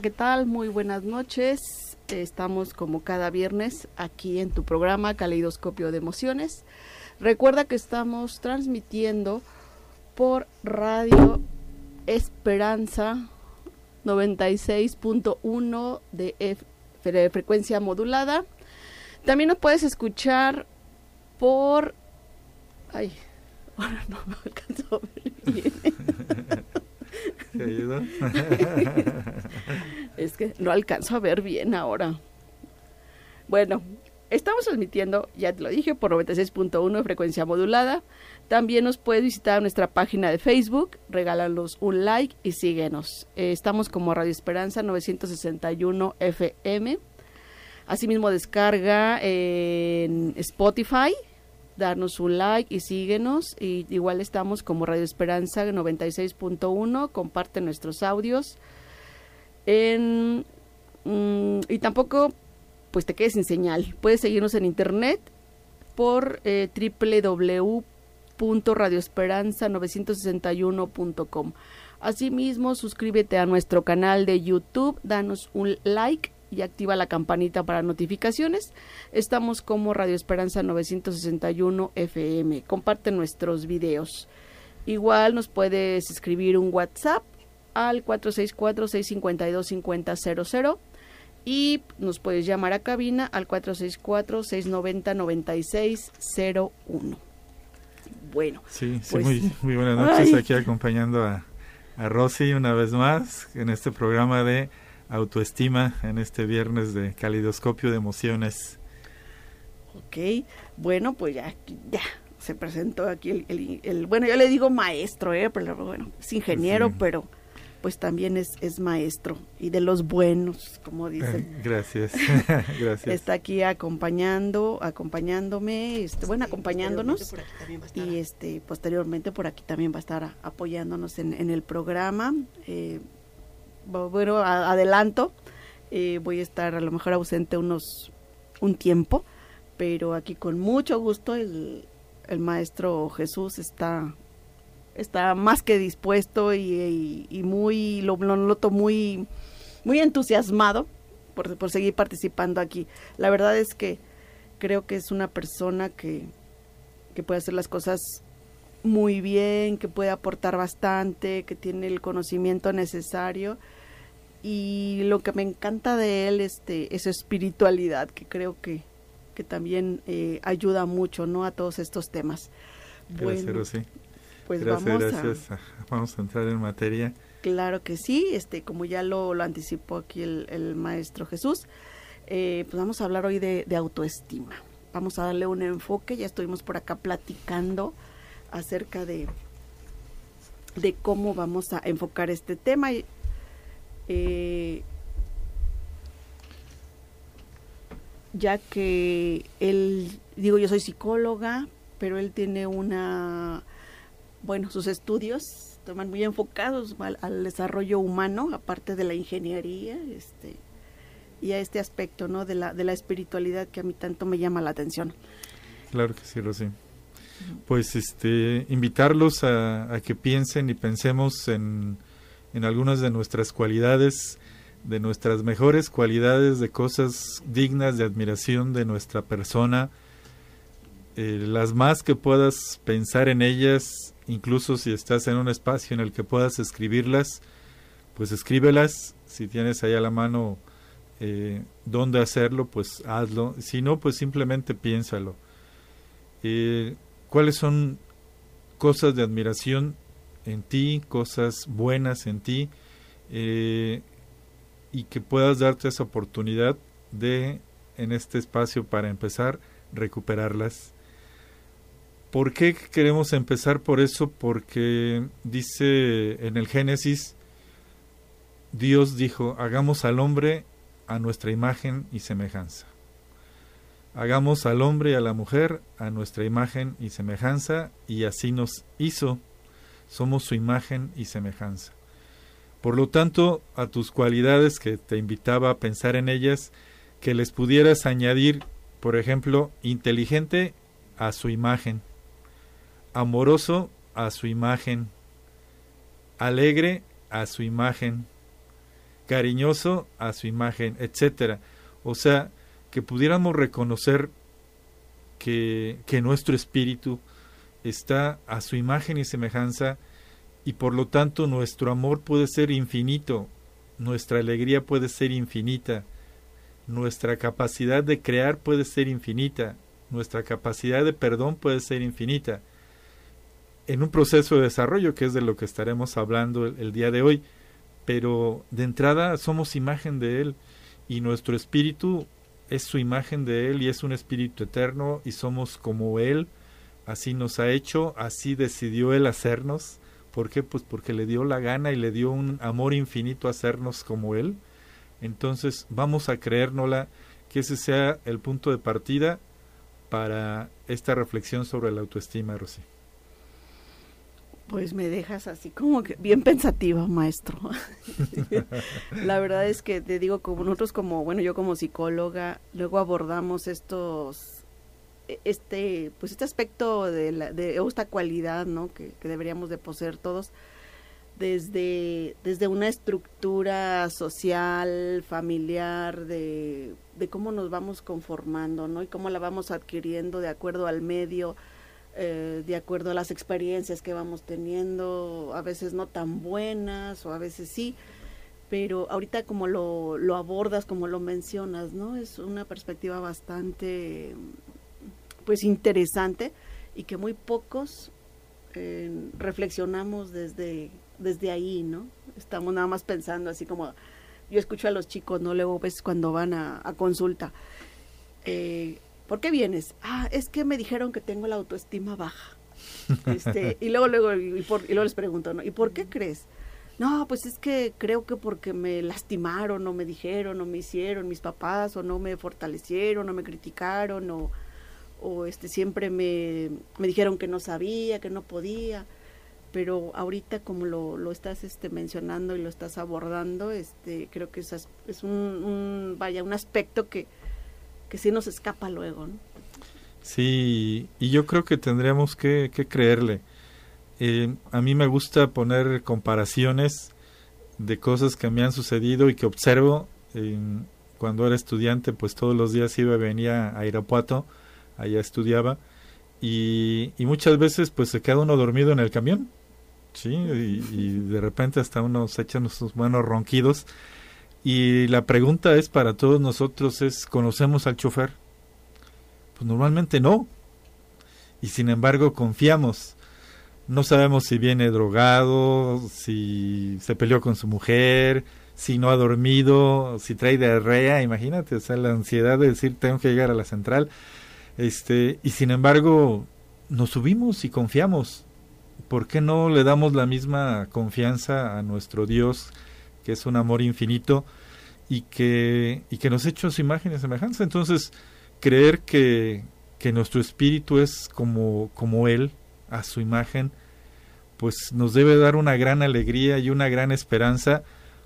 ¿qué tal? Muy buenas noches. Estamos como cada viernes aquí en tu programa Caleidoscopio de Emociones. Recuerda que estamos transmitiendo por Radio Esperanza 96.1 de, frecuencia modulada. También nos puedes escuchar por... Ay, ahora no me alcanzo a ver bien. ¿Te es que no alcanzo a ver bien ahora. Bueno, estamos transmitiendo, ya te lo dije, por 96.1 de frecuencia modulada. También nos puedes visitar nuestra página de Facebook, regálanos un like y síguenos. Eh, estamos como Radio Esperanza 961 FM. Asimismo, descarga en Spotify, darnos un like y síguenos. Y igual estamos como Radio Esperanza 96.1, comparte nuestros audios. Mm, y tampoco pues te quedes sin señal. Puedes seguirnos en internet por eh, www.radioesperanza961.com. Asimismo, suscríbete a nuestro canal de YouTube, danos un like y activa la campanita para notificaciones. Estamos como Radio Esperanza 961 FM. Comparte nuestros videos. Igual nos puedes escribir un WhatsApp al 464-652-5000 y nos puedes llamar a cabina al 464-690-9601. Bueno. Sí, sí pues- muy, muy buenas noches. Ay. Aquí acompañando a, a Rosy una vez más en este programa de autoestima en este viernes de calidoscopio de emociones. Ok, bueno, pues ya, ya se presentó aquí el, el- el- bueno, yo le digo maestro, ¿eh? pero bueno, es ingeniero, Sí. pero pues también es, es maestro y de los buenos, como dicen. Gracias, gracias. Está aquí acompañando, acompañándome, este, bueno, acompañándonos. Y este posteriormente por aquí también va a estar apoyándonos en, en el programa. Eh, bueno, adelanto, eh, voy a estar a lo mejor ausente unos un tiempo, pero aquí con mucho gusto el, el maestro Jesús está está más que dispuesto y, muy lo, muy muy entusiasmado por, por seguir participando aquí. La verdad es que creo que es una persona que, que puede hacer las cosas muy bien, que puede aportar bastante, que tiene el conocimiento necesario y lo que me encanta de él este, es su espiritualidad, que creo que, que también eh, ayuda mucho ¿no? a todos estos temas. Gracias, Bueno, Rosy. pues gracias, vamos a... gracias. Ah, Vamos a entrar en materia. Claro que sí, este, como ya lo, lo anticipó aquí el, el maestro Jesús, eh, pues vamos a hablar hoy de, de autoestima. Vamos a darle un enfoque, ya estuvimos por acá platicando acerca de, de cómo vamos a enfocar este tema. y, eh, ya que él, digo, yo soy psicóloga, pero él tiene una, bueno, sus estudios toman muy enfocados al, desarrollo humano, aparte de la ingeniería, este, y a este aspecto, ¿no? De la, de la espiritualidad que a mí tanto me llama la atención. Claro que sí, Rosy. Pues este, invitarlos a que piensen y pensemos en, en algunas de nuestras cualidades, de nuestras mejores cualidades, de cosas dignas de admiración de nuestra persona, eh, las más que puedas pensar en ellas, incluso si estás en un espacio en el que puedas escribirlas, pues escríbelas, si tienes ahí a la mano eh, dónde hacerlo, pues hazlo, si no, pues simplemente piénsalo. Eh, ¿Cuáles son cosas de admiración en ti, cosas buenas en ti, eh, y que puedas darte esa oportunidad de, en este espacio, para empezar, recuperarlas? ¿Por qué queremos empezar por eso? Porque dice en el Génesis, Dios dijo, hagamos al hombre a nuestra imagen y semejanza. Hagamos al hombre y a la mujer a nuestra imagen y semejanza, y así nos hizo. Somos su imagen y semejanza. Por lo tanto, a tus cualidades que te invitaba a pensar en ellas, que les pudieras añadir, por ejemplo, inteligente a su imagen, amoroso a su imagen, alegre a su imagen, cariñoso a su imagen, etcétera. O sea, que pudiéramos reconocer que, que nuestro espíritu está a su imagen y semejanza y por lo tanto nuestro amor puede ser infinito, nuestra alegría puede ser infinita, nuestra capacidad de crear puede ser infinita, nuestra capacidad de perdón puede ser infinita. En un proceso de desarrollo, que es de lo que estaremos hablando el, día de hoy, pero de entrada somos imagen de Él y nuestro espíritu es su imagen de Él y es un espíritu eterno y somos como Él, así nos ha hecho, así decidió Él hacernos. ¿Por qué? Pues porque le dio la gana y le dio un amor infinito a hacernos como Él. Entonces vamos a creérnosla que ese sea el punto de partida para esta reflexión sobre la autoestima, Rosy. Pues me dejas así como que bien pensativa, maestro. la verdad es que te digo, como nosotros como, bueno, yo como psicóloga, luego abordamos estos, este, pues este aspecto de, la, de esta cualidad, ¿no? Que, deberíamos de poseer todos desde, desde una estructura social, familiar, de, de cómo nos vamos conformando, ¿no? Y cómo la vamos adquiriendo de acuerdo al medio, eh, de acuerdo a las experiencias que vamos teniendo, a veces no tan buenas o a veces sí, pero ahorita como lo, lo abordas, como lo mencionas, ¿no? Es una perspectiva bastante, pues, interesante y que muy pocos eh, reflexionamos desde desde ahí, ¿no? Estamos nada más pensando así como, yo escucho a los chicos, ¿no? Luego ves cuando van a, consulta, eh, ¿por qué vienes? Ah, es que me dijeron que tengo la autoestima baja. Este, y luego, luego, y, por, y luego les pregunto, ¿no? ¿Y por qué crees? No, pues es que creo que porque me lastimaron o me dijeron o me hicieron mis papás o no me fortalecieron o me criticaron o, o este, siempre me, me dijeron que no sabía, que no podía pero ahorita como lo, lo estás este, mencionando y lo estás abordando, este, creo que es, es un, vaya, un aspecto que, que sí nos escapa luego. Sí, y yo creo que tendríamos que, creerle. Eh, a mí me gusta poner comparaciones de cosas que me han sucedido y que observo. cuando era estudiante, pues todos los días iba y venía a Irapuato, allá estudiaba, y, muchas veces pues se queda uno dormido en el camión Sí, y, de repente hasta uno se echa sus buenos ronquidos. Y la pregunta es para todos nosotros es, ¿conocemos al chofer? Pues normalmente no. Y sin embargo confiamos. No sabemos si viene drogado, si se peleó con su mujer, si no ha dormido, si trae diarrea, imagínate, o sea, la ansiedad de decir tengo que llegar a la central. Este, y sin embargo, nos subimos y confiamos. ¿por qué no le damos la misma confianza a nuestro Dios, que es un amor infinito y que, y que nos ha hecho su imagen y semejanza? Entonces, creer que, que nuestro espíritu es como, como Él, a su imagen, pues nos debe dar una gran alegría y una gran esperanza,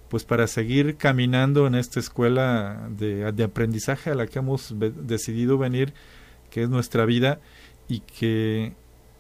pues para seguir caminando en esta escuela de, de aprendizaje a la que hemos decidido venir, que es nuestra vida, y que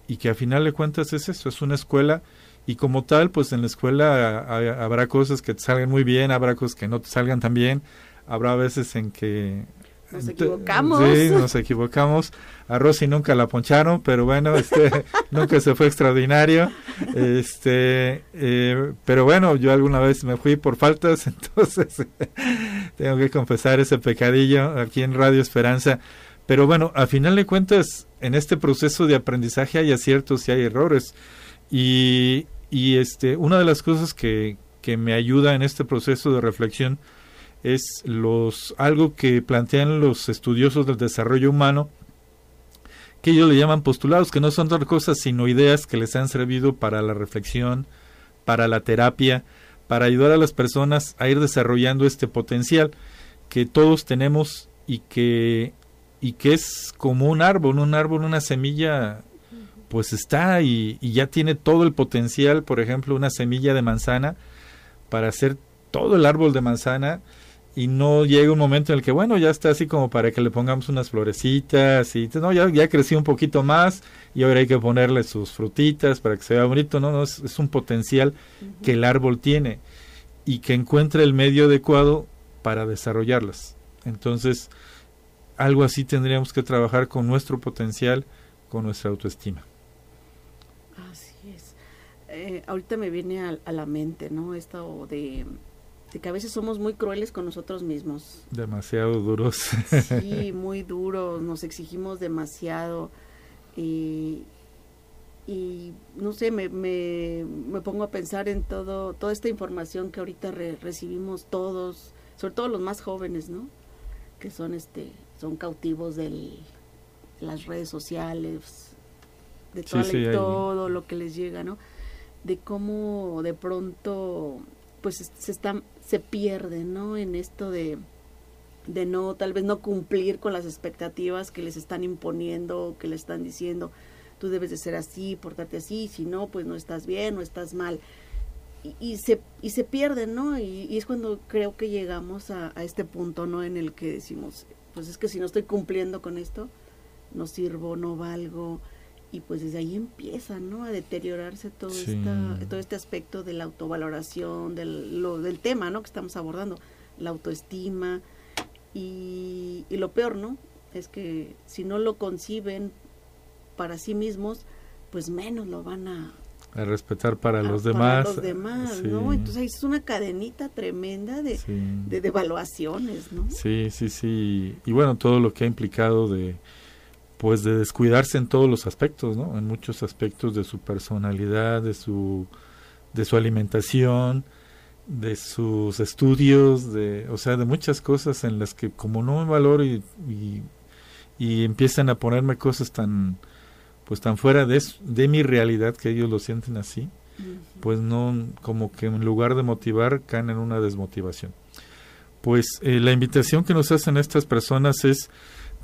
y que a final de cuentas es eso, es una escuela y como tal, pues en la escuela habrá cosas que te salgan muy bien, habrá cosas que no te salgan tan bien, habrá veces en que nos equivocamos. Sí, nos equivocamos. A Rosy nunca la poncharon, pero bueno, este, nunca se fue extraordinario. Este, eh, pero bueno, yo alguna vez me fui por faltas, entonces tengo que confesar ese pecadillo aquí en Radio Esperanza. Pero bueno, a final de cuentas, en este proceso de aprendizaje hay aciertos y hay errores. Y, y este, una de las cosas que, que me ayuda en este proceso de reflexión es los algo que plantean los estudiosos del desarrollo humano, que ellos le llaman postulados, que no son otra cosa sino ideas que les han servido para la reflexión, para la terapia, para ayudar a las personas a ir desarrollando este potencial que todos tenemos y que y que es como un árbol, un árbol, una semilla, pues está y, ya tiene todo el potencial, por ejemplo, una semilla de manzana para hacer todo el árbol de manzana y no llega un momento en el que, bueno, ya está así como para que le pongamos unas florecitas y, no, ya, ya creció un poquito más y ahora hay que ponerle sus frutitas para que se vea bonito, no, no, es, un potencial que el árbol tiene y que encuentre el medio adecuado para desarrollarlas. Entonces, algo así tendríamos que trabajar con nuestro potencial, con nuestra autoestima. Así es. Eh, ahorita me viene a, la mente, ¿no? Esto de, de, que a veces somos muy crueles con nosotros mismos. Demasiado duros. sí, muy duros, nos exigimos demasiado. Y, y no sé, me, me, me, pongo a pensar en todo, toda esta información que ahorita recibimos todos, sobre todo los más jóvenes, ¿no? Que son este, son cautivos de las redes sociales, de todo lo que les llega, ¿no? De cómo de pronto, pues se están, se pierden, ¿no? En esto de, de no, tal vez no cumplir con las expectativas que les están imponiendo, que les están diciendo, tú debes de ser así, portarte así, si no, pues no estás bien, no estás mal. Y, se, y se pierden, ¿no? Y, es cuando creo que llegamos a, este punto, ¿no? En el que decimos, pues es que si no estoy cumpliendo con esto, no sirvo, no valgo. Y pues desde ahí empieza, ¿no? A deteriorarse todo, esta, todo este aspecto de la autovaloración, del, lo, del tema, ¿no? Que estamos abordando, la autoestima. Y, y lo peor, ¿no? Es que si no lo conciben para sí mismos, pues menos lo van a, a respetar para los demás. Para los demás, ¿no? Entonces es una cadenita tremenda de, de devaluaciones, ¿no? Sí, sí, sí. Y bueno, todo lo que ha implicado de pues de descuidarse en todos los aspectos, ¿no? En muchos aspectos de su personalidad, de su de su alimentación, de sus estudios, de o sea, de muchas cosas en las que como no me valoro y, y, y empiezan a ponerme cosas tan pues tan fuera de, de mi realidad que ellos lo sienten así, pues no, como que en lugar de motivar, caen en una desmotivación. Pues eh, la invitación que nos hacen estas personas es,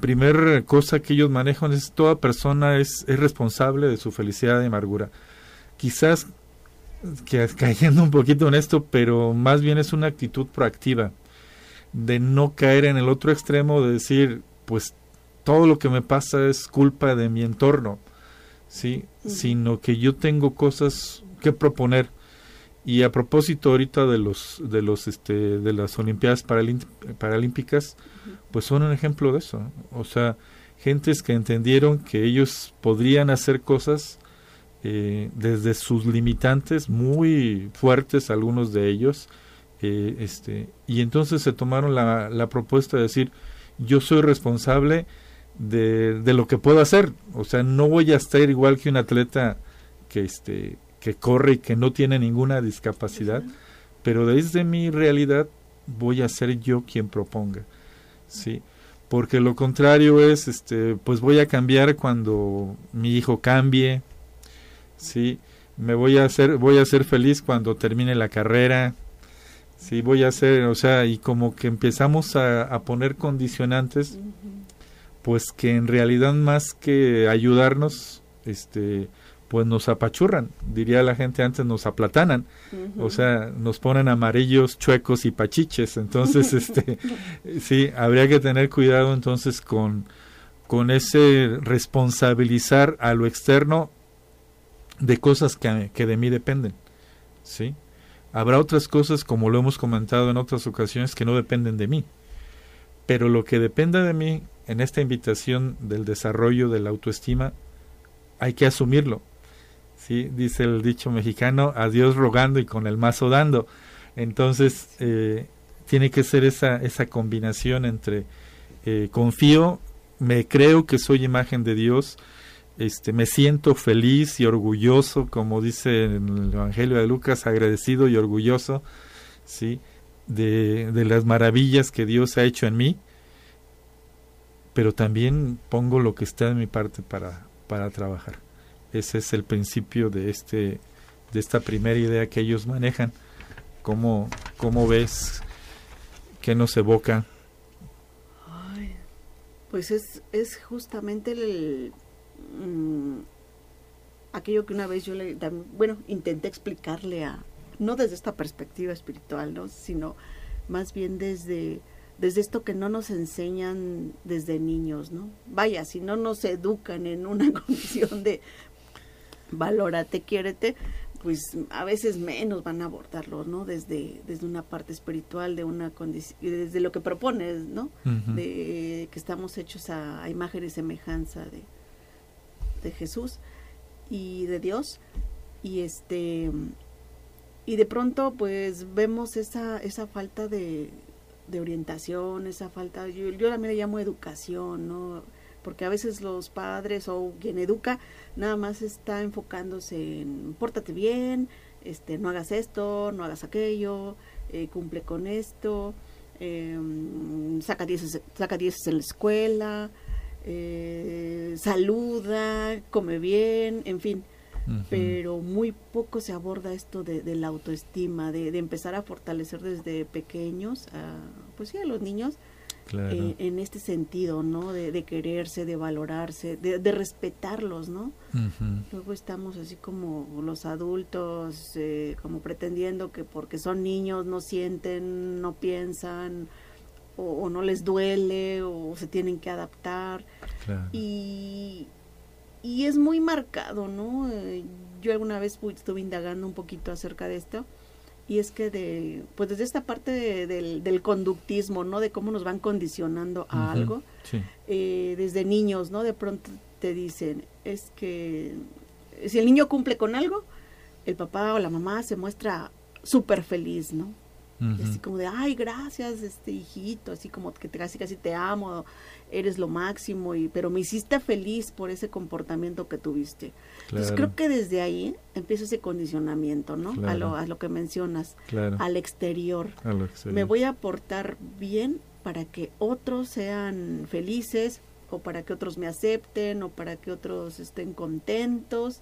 primer cosa que ellos manejan es toda persona es, es responsable de su felicidad y amargura. Quizás que, cayendo un poquito en esto, pero más bien es una actitud proactiva de no caer en el otro extremo de decir, pues todo lo que me pasa es culpa de mi entorno ¿sí? Sino que yo tengo cosas que proponer. Y a propósito ahorita de los de los este de las Olimpiadas Paralímpicas, pues son un ejemplo de eso. O sea, gentes que entendieron que ellos podrían hacer cosas eh, desde sus limitantes muy fuertes, algunos de ellos, eh, este, y entonces se tomaron la, la propuesta de decir, yo soy responsable de, de, lo que puedo hacer. O sea, no voy a estar igual que un atleta que, este, que corre y que no tiene ninguna discapacidad, pero desde mi realidad voy a ser yo quien proponga. ¿sí? Porque lo contrario es, este, pues voy a cambiar cuando mi hijo cambie, ¿sí? Me voy a hacer, voy a ser feliz cuando termine la carrera, sí, voy a hacer, o sea, y como que empezamos a, a poner condicionantes pues que en realidad más que ayudarnos, este, pues nos apachurran, diría la gente antes, nos aplatanan, o sea, nos ponen amarillos, chuecos y pachiches, entonces, este, sí, habría que tener cuidado entonces con, con ese responsabilizar a lo externo de cosas que, que de mí dependen, sí. Habrá otras cosas, como lo hemos comentado en otras ocasiones, que no dependen de mí, pero lo que dependa de mí en esta invitación del desarrollo de la autoestima hay que asumirlo. ¿sí? Dice el dicho mexicano, a Dios rogando y con el mazo dando. Entonces, eh, tiene que ser esa, esa combinación entre eh, confío, me creo que soy imagen de Dios, este, me siento feliz y orgulloso, como dice en el Evangelio de Lucas, agradecido y orgulloso, ¿sí? De, de las maravillas que Dios ha hecho en mí pero también pongo lo que está de mi parte para, para trabajar. Ese es el principio de, este, de esta primera idea que ellos manejan. ¿Cómo, cómo ves? ¿Qué nos evoca? pues es, es justamente el, mm, aquello que una vez yo le, bueno, intenté explicarle a, no desde esta perspectiva espiritual, ¿no? sino más bien desde desde esto que no nos enseñan desde niños, ¿no? Vaya, si no nos educan en una condición de valórate, quiérete, pues a veces menos van a abordarlo, ¿no? Desde, desde una parte espiritual, de una desde lo que propones, ¿no? De que estamos hechos a, imagen y semejanza de, de Jesús y de Dios. Y este y de pronto pues vemos esa, esa falta de, de orientación, esa falta, yo, yo también le llamo educación, ¿no? porque a veces los padres o quien educa nada más está enfocándose en pórtate bien, este, no hagas esto, no hagas aquello, eh, cumple con esto, em, saca dieces, saca dieces en la escuela, eh, saluda, come bien, en fin. Pero muy poco se aborda esto de, de la autoestima, de, de, empezar a fortalecer desde pequeños, a, pues sí, a los niños, eh, en este sentido, ¿no? De, quererse, de valorarse, de, respetarlos, ¿no? Luego estamos así como los adultos, eh, como pretendiendo que porque son niños no sienten, no piensan, o, no les duele, o se tienen que adaptar. Y, y es muy marcado, ¿no? Eh, yo alguna vez estuve indagando un poquito acerca de esto y es que de pues desde esta parte del, del, conductismo no de cómo nos van condicionando a algo eh, desde niños no de pronto te dicen es que si el niño cumple con algo el papá o la mamá se muestra súper feliz no así como de ay gracias este hijito así como que casi casi te amo eres lo máximo, y, pero me hiciste feliz por ese comportamiento que tuviste. Entonces creo que desde ahí empieza ese condicionamiento, ¿no? A, lo, a lo que mencionas, al exterior. Me voy a portar bien para que otros sean felices o para que otros me acepten o para que otros estén contentos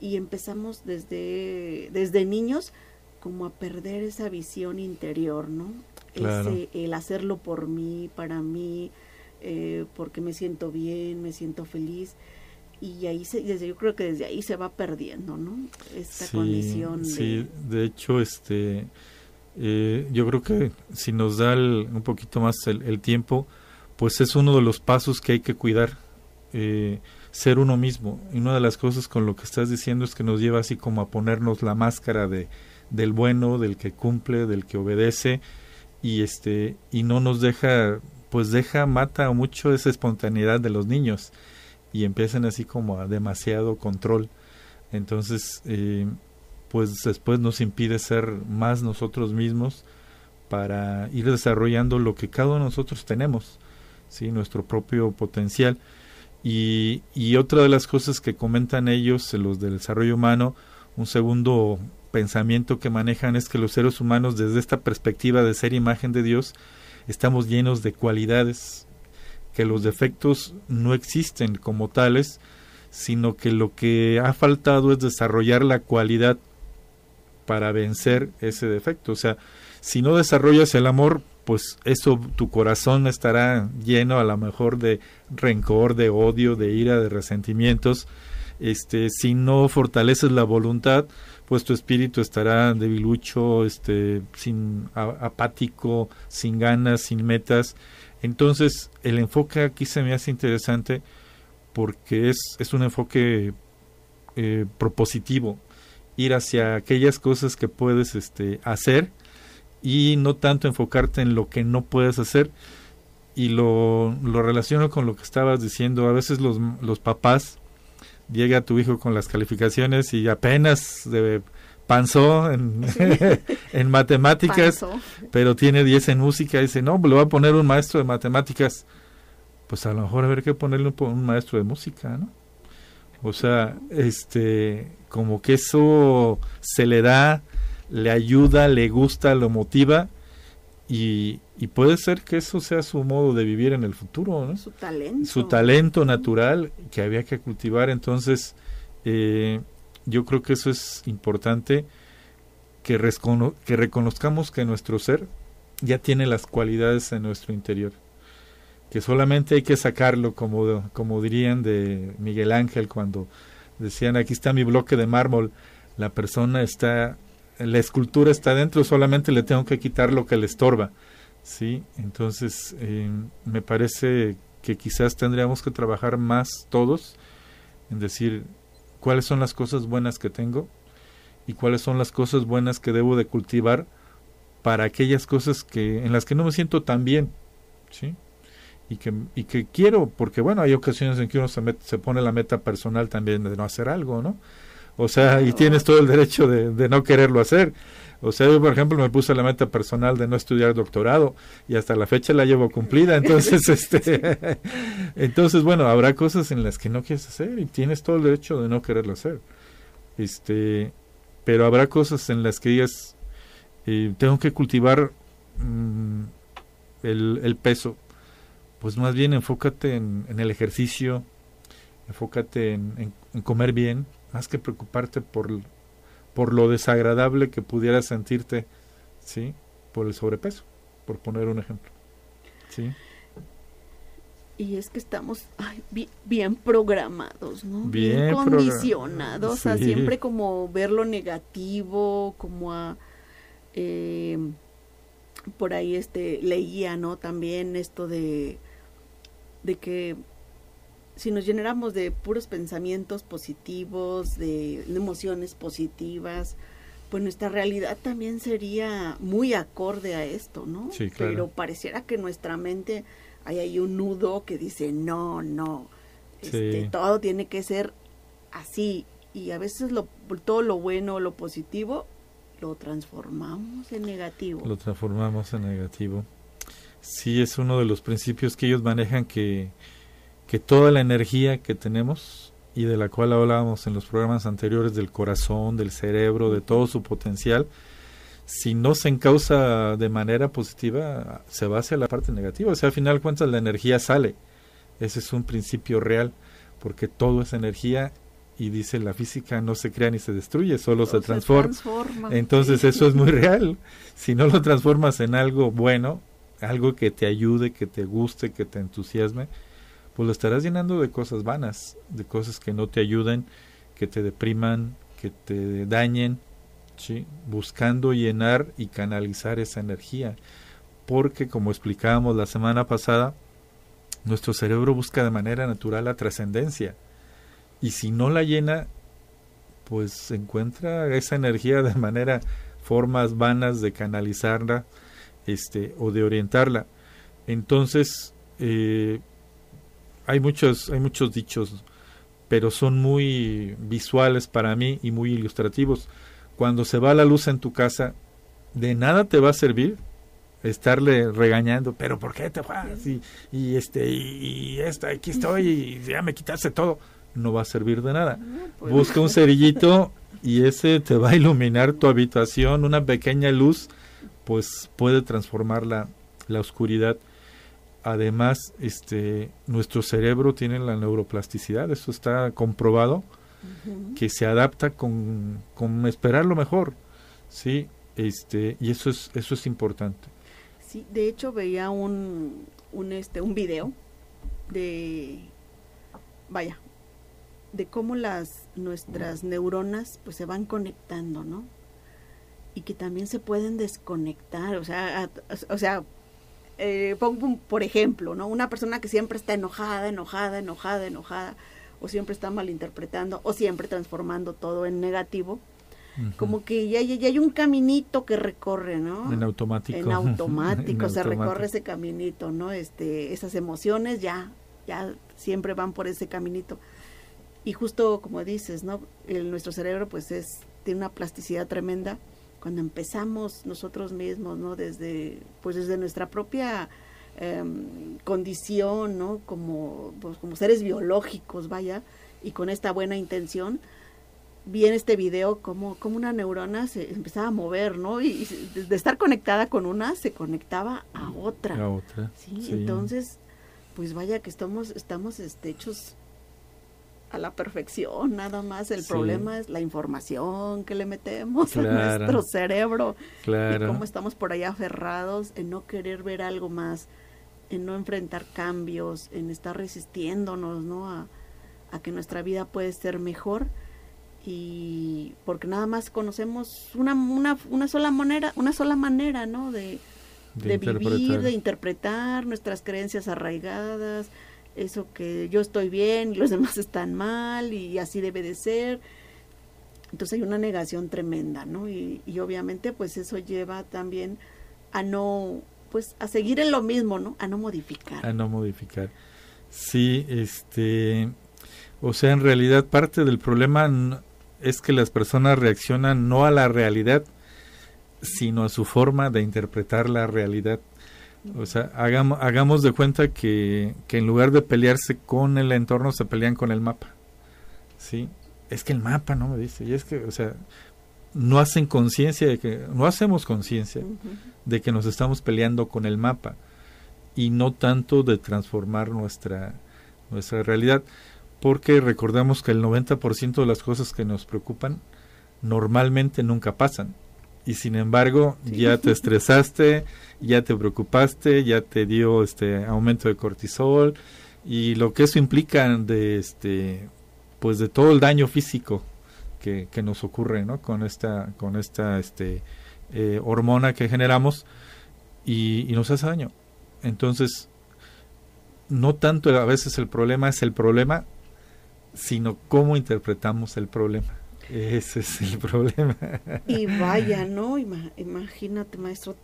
y empezamos desde desde niños como a perder esa visión interior, ¿no? Ese, el hacerlo por mí, para mí, eh, porque me siento bien, me siento feliz y ahí se, desde yo creo que desde ahí se va perdiendo, ¿no? Esta condición. De... Sí, de hecho, este, eh, yo creo que si nos da un poquito más el, tiempo, pues es uno de los pasos que hay que cuidar, eh, ser uno mismo. Y una de las cosas con lo que estás diciendo es que nos lleva así como a ponernos la máscara de del bueno, del que cumple, del que obedece y este y no nos deja pues deja, mata mucho esa espontaneidad de los niños y empiezan así como a demasiado control. Entonces, eh, pues después nos impide ser más nosotros mismos para ir desarrollando lo que cada uno de nosotros tenemos, ¿sí? nuestro propio potencial. Y, y otra de las cosas que comentan ellos, los del desarrollo humano, un segundo pensamiento que manejan es que los seres humanos desde esta perspectiva de ser imagen de Dios, estamos llenos de cualidades, que los defectos no existen como tales, sino que lo que ha faltado es desarrollar la cualidad para vencer ese defecto. O sea, si no desarrollas el amor, pues eso tu corazón estará lleno a lo mejor de rencor, de odio, de ira, de resentimientos. Este, si no fortaleces la voluntad, pues tu espíritu estará debilucho, este, sin apático, sin ganas, sin metas. Entonces, el enfoque aquí se me hace interesante porque es, es un enfoque eh, propositivo, ir hacia aquellas cosas que puedes este, hacer y no tanto enfocarte en lo que no puedes hacer. Y lo, lo relaciono con lo que estabas diciendo. A veces los, los papás llega tu hijo con las calificaciones y apenas de panzó en, en matemáticas, pero tiene 10 en música y dice, no, le voy a poner un maestro de matemáticas. Pues a lo mejor haber que ponerle un, un maestro de música, ¿no? O sea, este, como que eso se le da, le ayuda, le gusta, lo motiva y, y puede ser que eso sea su modo de vivir en el futuro, ¿no? Su talento. Su talento natural que había que cultivar. Entonces, eh, yo creo que eso es importante, que, que reconozcamos que nuestro ser ya tiene las cualidades en nuestro interior. Que solamente hay que sacarlo, como, como dirían de Miguel Ángel cuando decían, aquí está mi bloque de mármol, la persona está, la escultura está dentro, solamente le tengo que quitar lo que le estorba Sí, entonces eh, me parece que quizás tendríamos que trabajar más todos en decir cuáles son las cosas buenas que tengo y cuáles son las cosas buenas que debo de cultivar para aquellas cosas que en las que no me siento tan bien, ¿sí? Y que, y que quiero, porque bueno, hay ocasiones en que uno se, se pone la meta personal también de no hacer algo, ¿no? O sea, y tienes todo el derecho de, de, no quererlo hacer. O sea, yo, por ejemplo, me puse la meta personal de no estudiar doctorado y hasta la fecha la llevo cumplida. Entonces, este, entonces, bueno, habrá cosas en las que no quieres hacer y tienes todo el derecho de no quererlo hacer. Este, pero habrá cosas en las que digas, eh, tengo que cultivar mmm, el, el, peso. Pues más bien enfócate en, en el ejercicio, enfócate en, en, en comer bien, más que preocuparte por, por lo desagradable que pudieras sentirte, ¿sí? Por el sobrepeso, por poner un ejemplo. ¿Sí? Y es que estamos ay, bien, bien, programados, ¿no? Bien, bien condicionados sí. a siempre como ver lo negativo, como a... Eh, por ahí este leía, ¿no? También esto de, de que si nos llenáramos de puros pensamientos positivos, de, de, emociones positivas, pues nuestra realidad también sería muy acorde a esto, ¿no? Sí, claro. Pero pareciera que nuestra mente hay ahí un nudo que dice, no, no, este, sí. todo tiene que ser así. Y a veces lo, todo lo bueno, lo positivo, lo transformamos en negativo. Lo transformamos en negativo. Sí, es uno de los principios que ellos manejan que que toda la energía que tenemos y de la cual hablábamos en los programas anteriores del corazón, del cerebro, de todo su potencial, si no se encausa de manera positiva, se va hacia la parte negativa. O sea, al final cuentas la energía sale. Ese es un principio real, porque todo es energía y dice la física no se crea ni se destruye, solo se transforma. se transforma. Entonces eso es muy real. Si no lo transformas en algo bueno, algo que te ayude, que te guste, que te entusiasme, pues lo estarás llenando de cosas vanas, de cosas que no te ayuden, que te depriman, que te dañen, buscando llenar y canalizar esa energía. Porque, como explicábamos la semana pasada, nuestro cerebro busca de manera natural la trascendencia. Y si no la llena, pues encuentra esa energía de manera, formas vanas de canalizarla este, o de orientarla. Entonces, eh, hay muchos, hay muchos dichos, pero son muy visuales para mí y muy ilustrativos. Cuando se va la luz en tu casa, de nada te va a servir estarle regañando, pero ¿por qué te vas? Y, y este, y, y esta, aquí estoy, y ya me quitaste todo. No va a servir de nada. pues. Busca un cerillito y ese te va a iluminar tu habitación, una pequeña luz, pues puede transformar la, la oscuridad además este nuestro cerebro tiene la neuroplasticidad eso está comprobado uh -huh. que se adapta con, con, esperar lo mejor sí este y eso es eso es importante. Sí de hecho veía un un este un video de vaya de cómo las nuestras neuronas pues se van conectando no y que también se pueden desconectar o sea a, o sea eh, pongo por ejemplo, ¿no? Una persona que siempre está enojada, enojada, enojada, enojada, o siempre está malinterpretando, o siempre transformando todo en negativo, uh -huh. como que ya, ya, ya, hay un caminito que recorre, ¿no? En automático. En automático en se automático. recorre ese caminito, ¿no? Este, esas emociones ya, ya siempre van por ese caminito. Y justo como dices, ¿no? El, nuestro cerebro pues es, tiene una plasticidad tremenda cuando empezamos nosotros mismos, ¿no? Desde, pues desde nuestra propia eh, condición, ¿no? Como, pues, como seres biológicos, vaya, y con esta buena intención, vi en este video como, como una neurona se empezaba a mover, ¿no? Y, y, de estar conectada con una, se conectaba a otra. A otra. ¿sí? sí. Entonces, pues vaya que estamos, estamos este, hechos a la perfección, nada más. El sí. problema es la información que le metemos claro. a nuestro cerebro. Claro. Y cómo estamos por ahí aferrados en no querer ver algo más, en no enfrentar cambios, en estar resistiéndonos, ¿no? A, a que nuestra vida puede ser mejor. Y porque nada más conocemos una, una, una sola manera, una sola manera, ¿no? De, de, de vivir, de interpretar nuestras creencias arraigadas, eso que yo estoy bien y los demás están mal y así debe de ser. Entonces hay una negación tremenda, ¿no? Y, y obviamente pues eso lleva también a no, pues a seguir en lo mismo, ¿no? A no modificar. A no modificar. Sí, este, o sea, en realidad parte del problema es que las personas reaccionan no a la realidad, sino a su forma de interpretar la realidad. O sea, hagamos, hagamos de cuenta que, que en lugar de pelearse con el entorno, se pelean con el mapa. ¿Sí? Es que el mapa no me dice. Y es que, o sea, no hacen conciencia de que, no hacemos conciencia de que nos estamos peleando con el mapa y no tanto de transformar nuestra, nuestra realidad. Porque recordamos que el 90% de las cosas que nos preocupan normalmente nunca pasan y sin embargo ya te estresaste, ya te preocupaste, ya te dio este aumento de cortisol y lo que eso implica de este pues de todo el daño físico que, que nos ocurre ¿no? con esta con esta este eh, hormona que generamos y, y nos hace daño. Entonces no tanto a veces el problema es el problema sino cómo interpretamos el problema ese es el problema. Y vaya, ¿no? imagínate, maestro,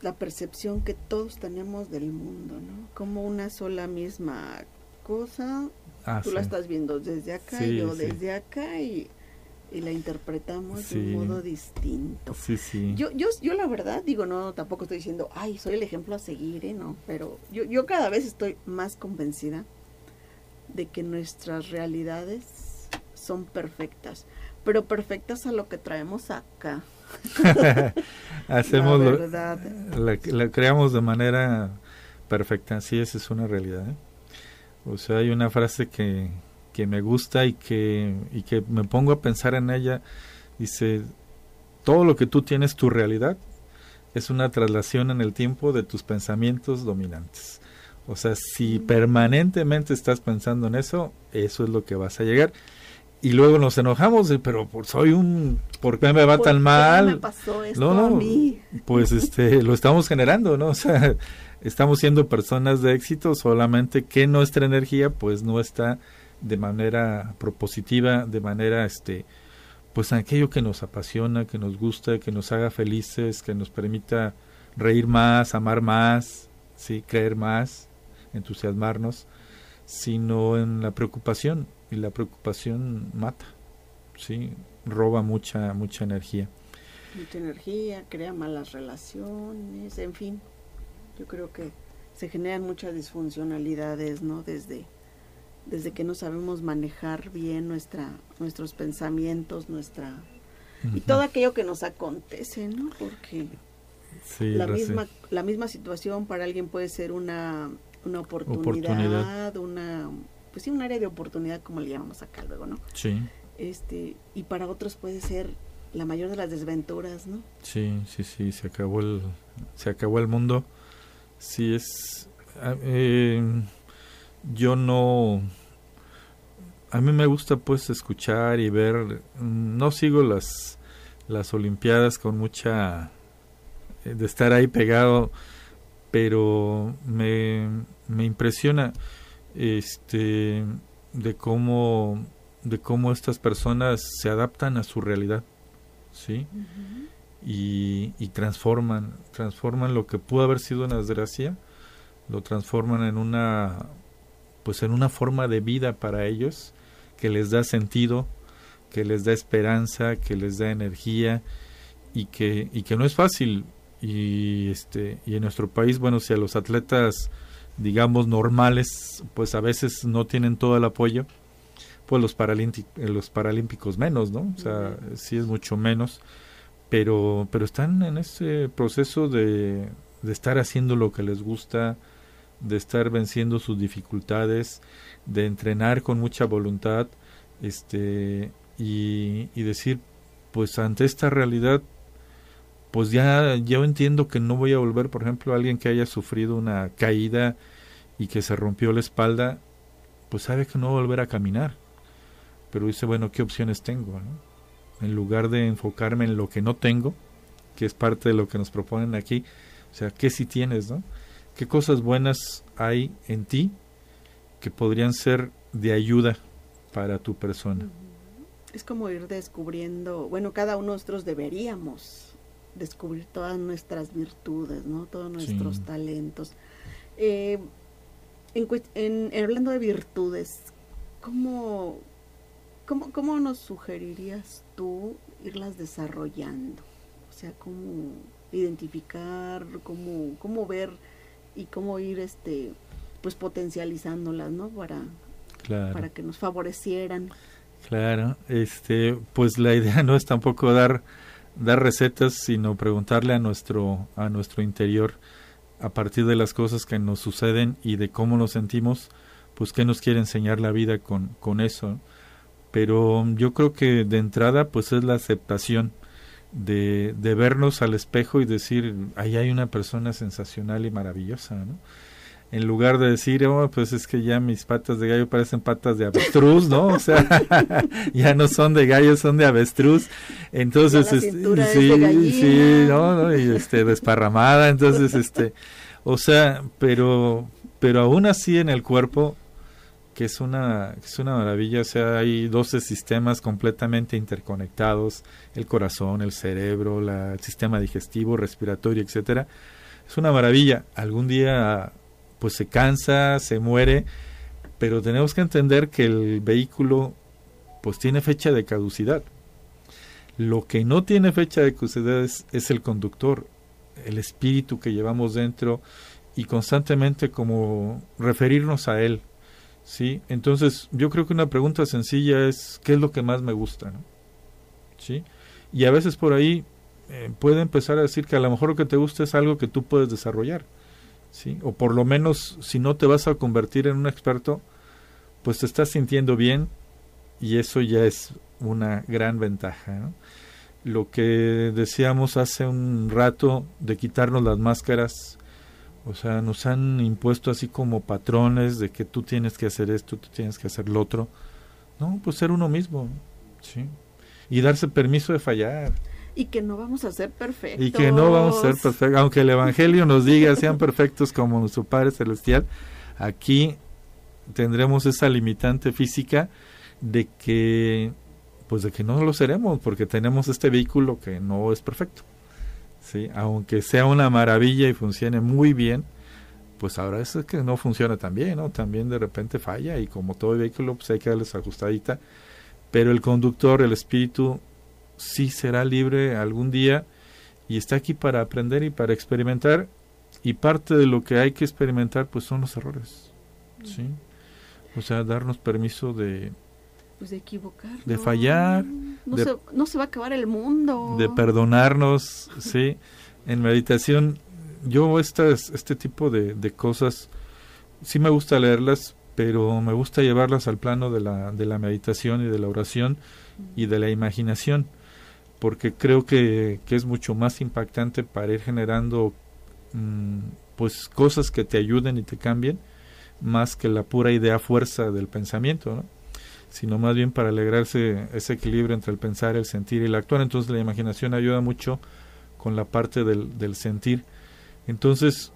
la percepción que todos tenemos del mundo, ¿no? Como una sola misma cosa. Ah, Tú la estás viendo desde acá, y yo desde acá y, la interpretamos de un modo distinto. Sí, sí. Yo, yo, yo la verdad digo, no, tampoco estoy diciendo, ay, soy el ejemplo a seguir, ¿eh? No, pero yo, yo cada vez estoy más convencida de que nuestras realidades son perfectas pero perfectas a lo que traemos acá. Hacemos la, la, creamos de manera perfecta, sí, esa es una realidad. ¿eh? O sea, hay una frase que, que me gusta y que, y que me pongo a pensar en ella. Dice, todo lo que tú tienes, tu realidad, es una traslación en el tiempo de tus pensamientos dominantes. O sea, si mm. permanentemente estás pensando en eso, eso es lo que vas a llegar y luego nos enojamos, pero por, soy un, ¿por qué me va tan mal? Me pasó esto no, no, a mí? pues este, lo estamos generando, ¿no? O sea, estamos siendo personas de éxito, solamente que nuestra energía pues no está de manera propositiva, de manera, este, pues aquello que nos apasiona, que nos gusta, que nos haga felices, que nos permita reír más, amar más, sí, creer más, entusiasmarnos, sino en la preocupación y la preocupación mata, sí, roba mucha mucha energía. Mucha energía, crea malas relaciones, en fin. Yo creo que se generan muchas disfuncionalidades, ¿no? Desde desde que no sabemos manejar bien nuestra nuestros pensamientos, nuestra y todo aquello que nos acontece, ¿no? Porque la misma la misma situación para alguien puede ser una una oportunidad. una pues sí, un área de oportunidad, como le llamamos acá luego, ¿no? Sí. Este, y para otros puede ser la mayor de las desventuras, ¿no? Sí, sí, sí, se acabó el, se acabó el mundo. Sí, es, eh, yo no, a mí me gusta pues escuchar y ver, no sigo las, las Olimpiadas con mucha, eh, de estar ahí pegado, pero me, me impresiona este de cómo de cómo estas personas se adaptan a su realidad sí y, y, transforman transforman lo que pudo haber sido una desgracia lo transforman en una pues en una forma de vida para ellos que les da sentido que les da esperanza que les da energía y que y que no es fácil. Y este y en nuestro país bueno si a los atletas digamos, normales, pues a veces no tienen todo el apoyo, pues los, los paralímpicos menos, ¿no? O sea, sí es mucho menos, pero, pero están en ese proceso de, de estar haciendo lo que les gusta, de estar venciendo sus dificultades, de entrenar con mucha voluntad, este, y, y decir, pues ante esta realidad, pues ya yo entiendo que no voy a volver, por ejemplo, a alguien que haya sufrido una caída y que se rompió la espalda, pues sabe que no va a volver a caminar. Pero dice, bueno, ¿qué opciones tengo? En lugar de enfocarme en lo que no tengo, que es parte de lo que nos proponen aquí, o sea, ¿qué si tienes, no? ¿Qué cosas buenas hay en ti que podrían ser de ayuda para tu persona? es como ir descubriendo, bueno, cada uno de nosotros deberíamos descubrir todas nuestras virtudes, ¿no? Todos nuestros talentos. Eh, en, hablando de virtudes, ¿cómo, cómo, ¿cómo nos sugerirías tú irlas desarrollando? O sea, cómo identificar, cómo, cómo ver y cómo ir este pues potencializándolas, ¿no? Para, para que nos favorecieran. Claro, este, pues la idea no es tampoco dar dar recetas, sino preguntarle a nuestro a nuestro interior a partir de las cosas que nos suceden y de cómo nos sentimos, pues qué nos quiere enseñar la vida con con eso. Pero yo creo que de entrada pues es la aceptación de, de vernos al espejo y decir, ahí hay una persona sensacional y maravillosa, ¿no? En lugar de decir, oh, pues es que ya mis patas de gallo parecen patas de avestruz, ¿no? O sea, ya no son de gallo, son de avestruz. Entonces, este, sí, sí, ¿no? Y este, desparramada, entonces, este, o sea, pero, pero aún así en el cuerpo, que es una, es una maravilla, o sea, hay 12 sistemas completamente interconectados, el corazón, el cerebro, el sistema digestivo, respiratorio, etcétera. Es una maravilla. Algún día pues se cansa, se muere, pero tenemos que entender que el vehículo pues tiene fecha de caducidad. Lo que no tiene fecha de caducidad es, el conductor, el espíritu que llevamos dentro y constantemente como referirnos a él. ¿sí? Entonces, yo creo que una pregunta sencilla es ¿qué es lo que más me gusta? ¿Sí? Y a veces por ahí eh, puede empezar a decir que a lo mejor lo que te gusta es algo que tú puedes desarrollar. ¿Sí? O por lo menos, si no te vas a convertir en un experto, pues te estás sintiendo bien y eso ya es una gran ventaja. Lo que decíamos hace un rato de quitarnos las máscaras, o sea, nos han impuesto así como patrones de que tú tienes que hacer esto, tú tienes que hacer lo otro. No, pues ser uno mismo, ¿sí? Y darse permiso de fallar y que no vamos a ser perfectos. Y que no vamos a ser perfectos, aunque el Evangelio nos diga sean perfectos como su Padre Celestial, aquí tendremos esa limitante física de que pues de que no lo seremos porque tenemos este vehículo que no es perfecto. ¿sí? Aunque sea una maravilla y funcione muy bien, pues ahora es que no funciona tan bien, ¿no? También de repente falla y como todo vehículo pues hay que darles ajustadita, pero el conductor, el espíritu sí será libre algún día y está aquí para aprender y para experimentar. Y parte de lo que hay que experimentar pues son los errores sí o sea darnos permiso de pues de equivocar de fallar no, se, no se va a acabar el mundo. de perdonarnos sí en meditación yo estas este tipo de, de cosas sí me gusta leerlas pero me gusta llevarlas al plano de la, de la meditación y de la oración y de la imaginación porque creo que, es mucho más impactante para ir generando mm, pues cosas que te ayuden y te cambien más que la pura idea fuerza del pensamiento, ¿no? sino más bien para alegrarse ese equilibrio entre el pensar, el sentir y el actuar. Entonces la imaginación ayuda mucho con la parte del, del sentir. Entonces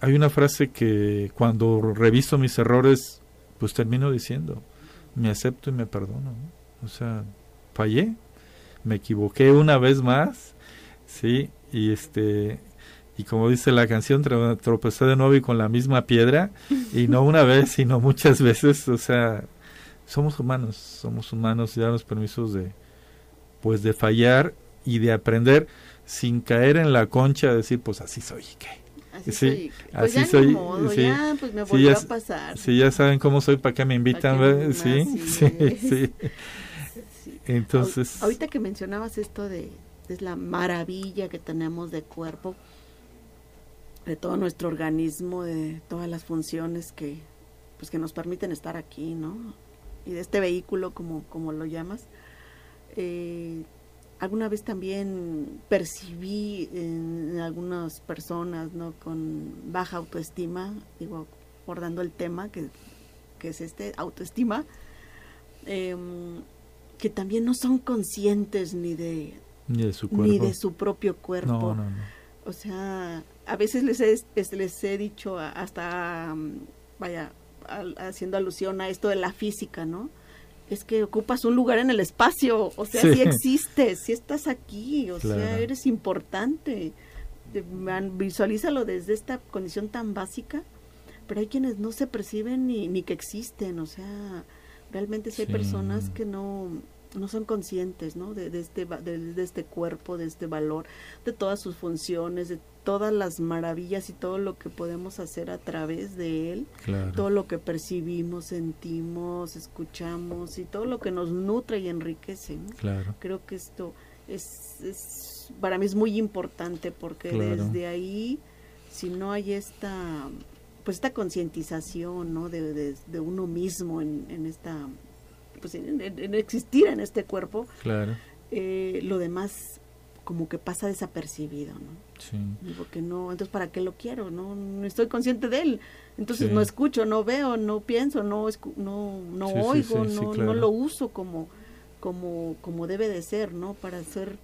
hay una frase que cuando reviso mis errores, pues termino diciendo, me acepto y me perdono. O sea, fallé, me equivoqué una vez más, sí, y este y como dice la canción tropecé de nuevo y con la misma piedra y no una vez sino muchas veces, o sea, somos humanos, somos humanos y darnos permisos de pues de fallar y de aprender sin caer en la concha de decir pues así soy qué. Así sí, pues así soy. sí, ya, pues me volvió a pasar. Sí, ya saben cómo soy, ¿para qué me invitan? sí, sí, sí. Entonces. Ahorita que mencionabas esto de, es la maravilla que tenemos de cuerpo, de todo nuestro organismo, de todas las funciones que, pues que nos permiten estar aquí, ¿no? Y de este vehículo, como, como lo llamas. Eh, alguna vez también percibí en, algunas personas, ¿no? Con baja autoestima, digo, abordando el tema que, que es este, autoestima, eh, que también no son conscientes ni de, ni de, su, Ni de su propio cuerpo. O sea, a veces les he, les he dicho hasta, mm, vaya, haciendo alusión a esto de la física, ¿no? es que ocupas un lugar en el espacio, o sea, sí, existes, sí estás aquí, o sea, eres importante. Visualízalo desde esta condición tan básica, pero hay quienes no se perciben ni, ni que existen, o sea, realmente sí hay personas que no, no son conscientes ¿no? De, este, de, este cuerpo, de este valor, de todas sus funciones, de todas las maravillas y todo lo que podemos hacer a través de él, todo lo que percibimos, sentimos, escuchamos y todo lo que nos nutre y enriquece. Claro. Creo que esto es, es, para mí es muy importante porque desde ahí, si no hay esta pues esta concientización ¿no? de, de, uno mismo en, en esta pues en, existir en este cuerpo, claro. Eh, lo demás como que pasa desapercibido, ¿no? Sí. Porque no, entonces ¿para qué lo quiero? No, no estoy consciente de él. Entonces no escucho, no veo, no pienso, no no no oigo, no, no lo uso como como como debe de ser, ¿no? Para ser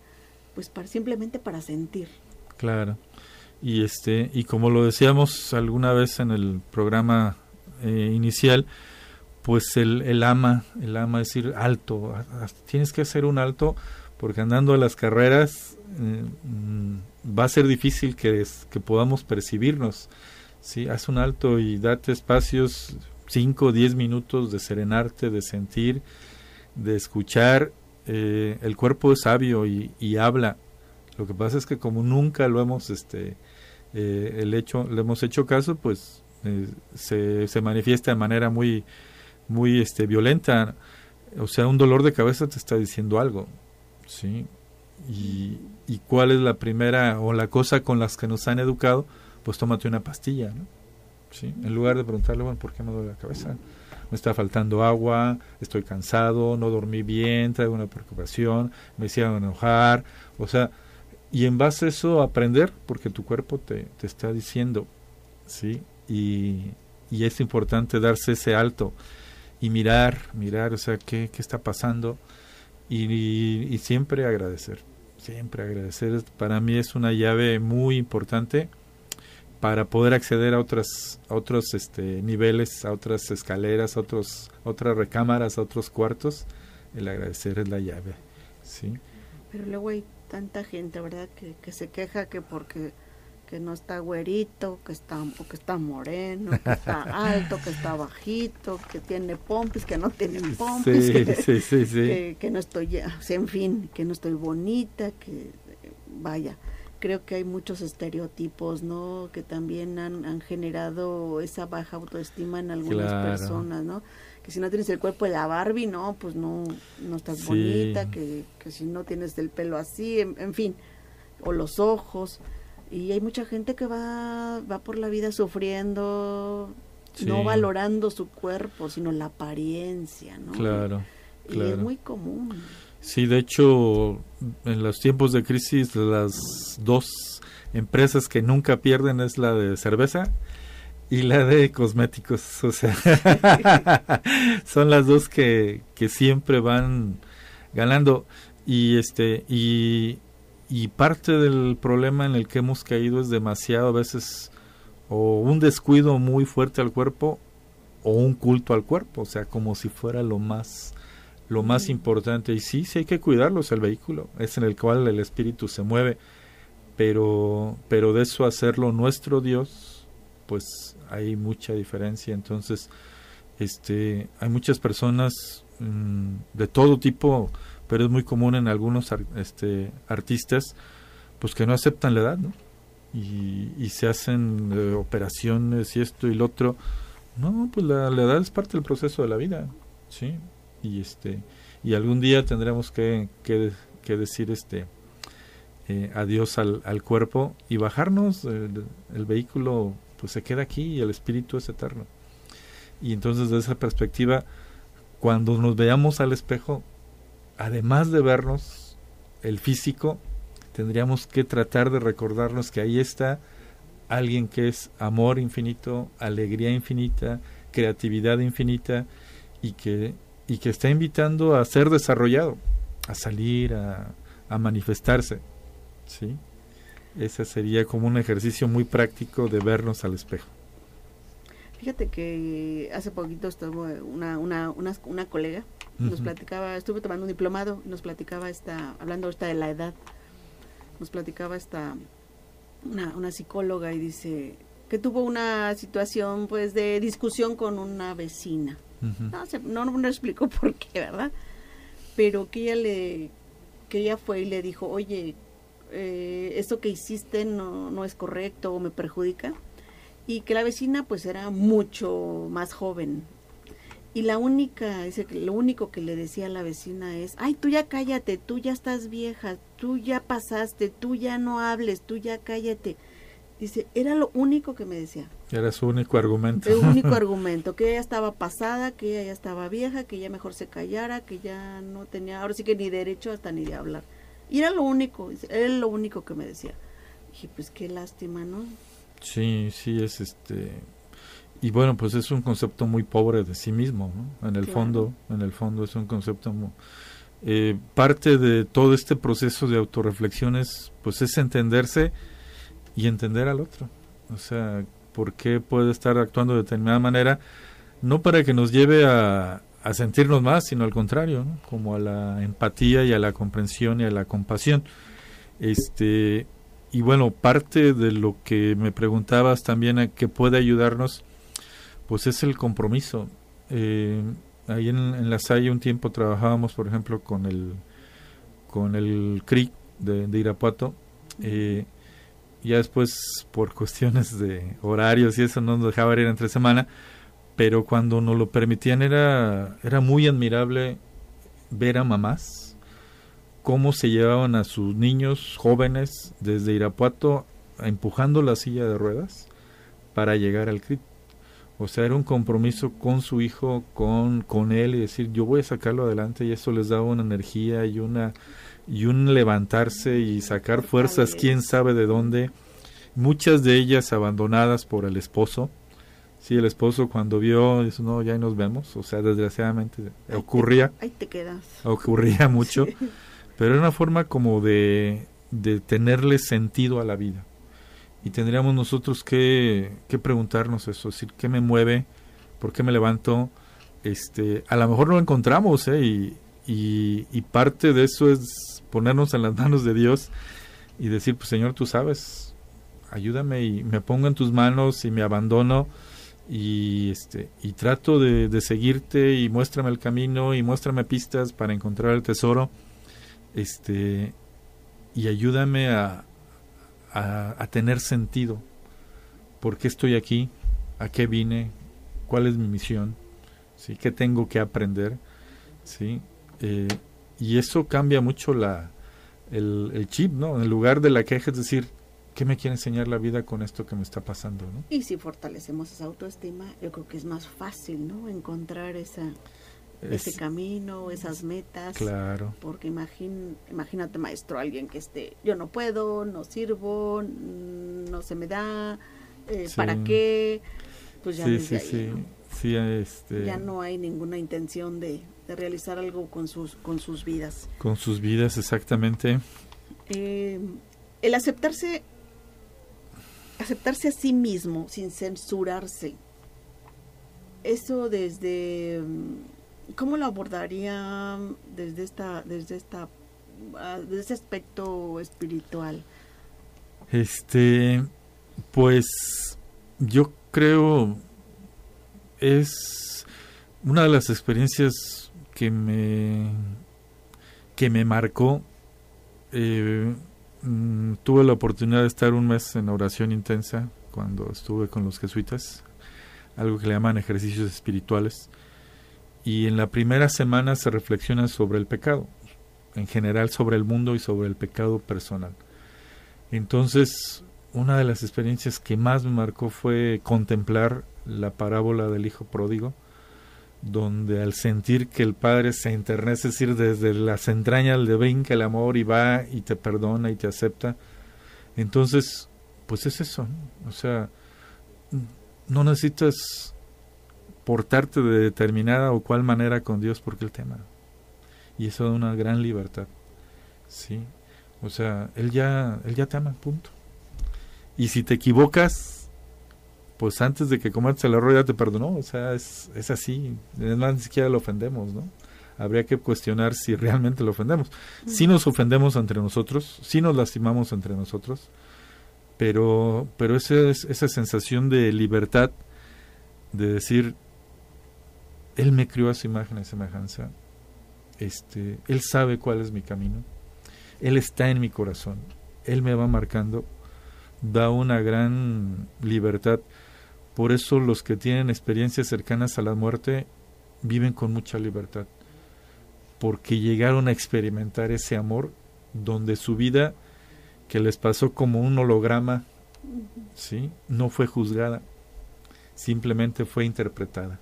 pues para simplemente para sentir. Claro. Y este y como lo decíamos alguna vez en el programa eh, inicial, pues el, el ama, el ama decir alto, tienes que hacer un alto porque andando a las carreras eh, mm, va a ser difícil que, que podamos percibirnos. ¿sí? Haz un alto y date espacios, 5 o 10 minutos de serenarte, de sentir, de escuchar. Eh, el cuerpo es sabio y, y, habla. Lo que pasa es que como nunca lo hemos, este, eh, el hecho, le hemos hecho caso, pues se, se manifiesta de manera muy muy este, violenta. O sea, un dolor de cabeza te está diciendo algo. ¿sí? Y, y cuál es la primera o la cosa con las que nos han educado, pues tómate una pastilla. ¿Sí? En lugar de preguntarle, bueno, ¿por qué me duele la cabeza? me está faltando agua, estoy cansado, no dormí bien, traigo una preocupación, me hicieron enojar, o sea, y en base a eso aprender, porque tu cuerpo te, te está diciendo, ¿sí? Y, y es importante darse ese alto y mirar, mirar, o sea, qué, qué está pasando y, y, siempre agradecer, siempre agradecer. Para mí es una llave muy importante para poder acceder a otras otros este, niveles, a otras escaleras, a otros otras recámaras, a otros cuartos. El agradecer es la llave, sí. Pero luego hay tanta gente, ¿verdad? Que, que se queja que porque que no está güerito, que está, o que está moreno, que está alto, que está bajito, que tiene pompis, que no tiene pompis, que, que, no estoy, en fin, que no estoy bonita, que vaya, creo que hay muchos estereotipos, ¿no? Que también han, han generado esa baja autoestima en algunas personas, ¿no? Que si no tienes el cuerpo de la Barbie, no, pues no, no estás bonita, que, que si no tienes el pelo así, en fin, o los ojos y hay mucha gente que va, va por la vida sufriendo, no valorando su cuerpo, sino la apariencia, ¿no? Claro, y es muy común. Sí, de hecho, en los tiempos de crisis, las dos empresas que nunca pierden es la de cerveza y la de cosméticos. O sea, son las dos que, que siempre van ganando. Y este, y y parte del problema en el que hemos caído es demasiado a veces o un descuido muy fuerte al cuerpo o un culto al cuerpo, o sea, como si fuera lo más lo más importante y sí, sí hay que cuidarlo, es el vehículo, es en el cual el espíritu se mueve, pero pero de eso hacerlo nuestro Dios, pues hay mucha diferencia, entonces este hay muchas personas mm, de todo tipo pero es muy común en algunos este, artistas pues que no aceptan la edad, ¿no? Y, se hacen eh, operaciones y esto y lo otro. No, pues la, edad es parte del proceso de la vida, ¿sí? Y este y algún día tendremos que, que, decir este eh, adiós al, al, cuerpo y bajarnos, el, el vehículo pues se queda aquí y el espíritu es eterno. Y entonces desde esa perspectiva, cuando nos veamos al espejo, además de vernos el físico, tendríamos que tratar de recordarnos que ahí está alguien que es amor infinito, alegría infinita, creatividad infinita y que, y que está invitando a ser desarrollado, a salir, a, a manifestarse. ¿sí? Ese sería como un ejercicio muy práctico de vernos al espejo. Fíjate que hace poquito estuvo una, una, una, una colega Nos platicaba, estuve tomando un diplomado, nos platicaba esta, hablando ahorita de la edad, nos platicaba esta, una, una psicóloga y dice que tuvo una situación pues de discusión con una vecina. no, se, no, no, explicó por qué, ¿verdad? Pero que ella le, que ella fue y le dijo, oye, eh, esto que hiciste no, no es correcto o me perjudica. Y que la vecina pues era mucho más joven. Y la única, dice que lo único que le decía a la vecina es, ay, tú ya cállate, tú ya estás vieja, tú ya pasaste, tú ya no hables, tú ya cállate. Dice, era lo único que me decía. Era su único argumento. El único argumento, que ella estaba pasada, que ella ya estaba vieja, que ella mejor se callara, que ya no tenía, ahora sí que ni derecho hasta ni de hablar. Y era lo único, era lo único que me decía. Dije, pues qué lástima, ¿no? Sí, sí, es este... Y bueno, pues es un concepto muy pobre de sí mismo, ¿no? En el fondo, en el fondo es un concepto muy... Eh, parte de todo este proceso de autorreflexiones, pues es entenderse y entender al otro. O sea, por qué puede estar actuando de determinada manera, no para que nos lleve a, a sentirnos más, sino al contrario, como a la empatía y a la comprensión y a la compasión. Este, y bueno, parte de lo que me preguntabas también a que puede ayudarnos, pues es el compromiso. Eh, ahí en, la Salle un tiempo trabajábamos, por ejemplo, con el con el CRI de, Irapuato. Eh, ya después, por cuestiones de horarios y eso, no nos dejaba ir entre semana pero cuando nos lo permitían era, era muy admirable ver a mamás cómo se llevaban a sus niños jóvenes desde Irapuato empujando la silla de ruedas para llegar al CRIT. O sea, era un compromiso con su hijo, con, con él y decir, yo voy a sacarlo adelante y eso les daba una energía y una y un levantarse y sacar fuerzas, quién sabe de dónde. Muchas de ellas abandonadas por el esposo, Sí, el esposo cuando vio, dice, no, ya nos vemos. O sea, desgraciadamente ocurría. ahí te quedas. Ocurría mucho. Pero era una forma como de, de tenerle sentido a la vida. Y tendríamos nosotros que, que preguntarnos eso, decir, ¿qué me mueve? ¿Por qué me levanto? Este, a lo mejor no lo encontramos, ¿eh? Y, y, y parte de eso es ponernos en las manos de Dios y decir, pues Señor, tú sabes, ayúdame y me pongo en tus manos y me abandono y este y trato de, seguirte y muéstrame el camino y muéstrame pistas para encontrar el tesoro este y ayúdame a, a, tener sentido. Por qué estoy aquí a qué vine cuál es mi misión sí qué tengo que aprender sí eh, y eso cambia mucho la el, el chip no en lugar de la queja es decir ¿qué me quiere enseñar la vida con esto que me está pasando? ¿no? Y si fortalecemos esa autoestima, yo creo que es más fácil, ¿no? Encontrar esa, ese camino, esas metas. Claro. Porque imagínate, maestro, alguien que esté, yo no puedo, no sirvo, no se me da, eh, ¿para qué? Pues ya sí, sí, sí. sí este... Ya no hay ninguna intención de, de, realizar algo con sus, con sus vidas. Con sus vidas, exactamente. Eh, el aceptarse aceptarse a sí mismo sin censurarse. Eso desde mm, ¿cómo lo abordaría desde esta desde esta ah, desde ese aspecto espiritual? Este pues yo creo es una de las experiencias que me que me marcó eh, Mm, tuve la oportunidad de estar un mes en oración intensa cuando estuve con los jesuitas, algo que le llaman ejercicios espirituales. Y en la primera semana se reflexiona sobre el pecado, en general sobre el mundo y sobre el pecado personal. Entonces, una de las experiencias que más me marcó fue contemplar la parábola del Hijo Pródigo, donde al sentir que el Padre se enternece, es decir, desde las entrañas le brinca el amor y va y te perdona y te acepta, entonces, pues es eso, o sea, no necesitas portarte de determinada o cual manera con Dios porque Él te ama. Y eso da una gran libertad, ¿sí? O sea, Él ya, él ya te ama, punto. Y si te equivocas, pues antes de que cometas el error ya te perdonó, o sea, es, es así, además ni siquiera lo ofendemos, ¿no? habría que cuestionar si realmente lo ofendemos. Si nos ofendemos entre nosotros, si nos lastimamos entre nosotros, pero, pero esa, esa sensación de libertad, de decir, Él me crió a su imagen y semejanza, este, Él sabe cuál es mi camino, Él está en mi corazón, Él me va marcando, da una gran libertad. Por eso los que tienen experiencias cercanas a la muerte viven con mucha libertad, porque llegaron a experimentar ese amor donde su vida que les pasó como un holograma, ¿sí? no fue juzgada, simplemente fue interpretada.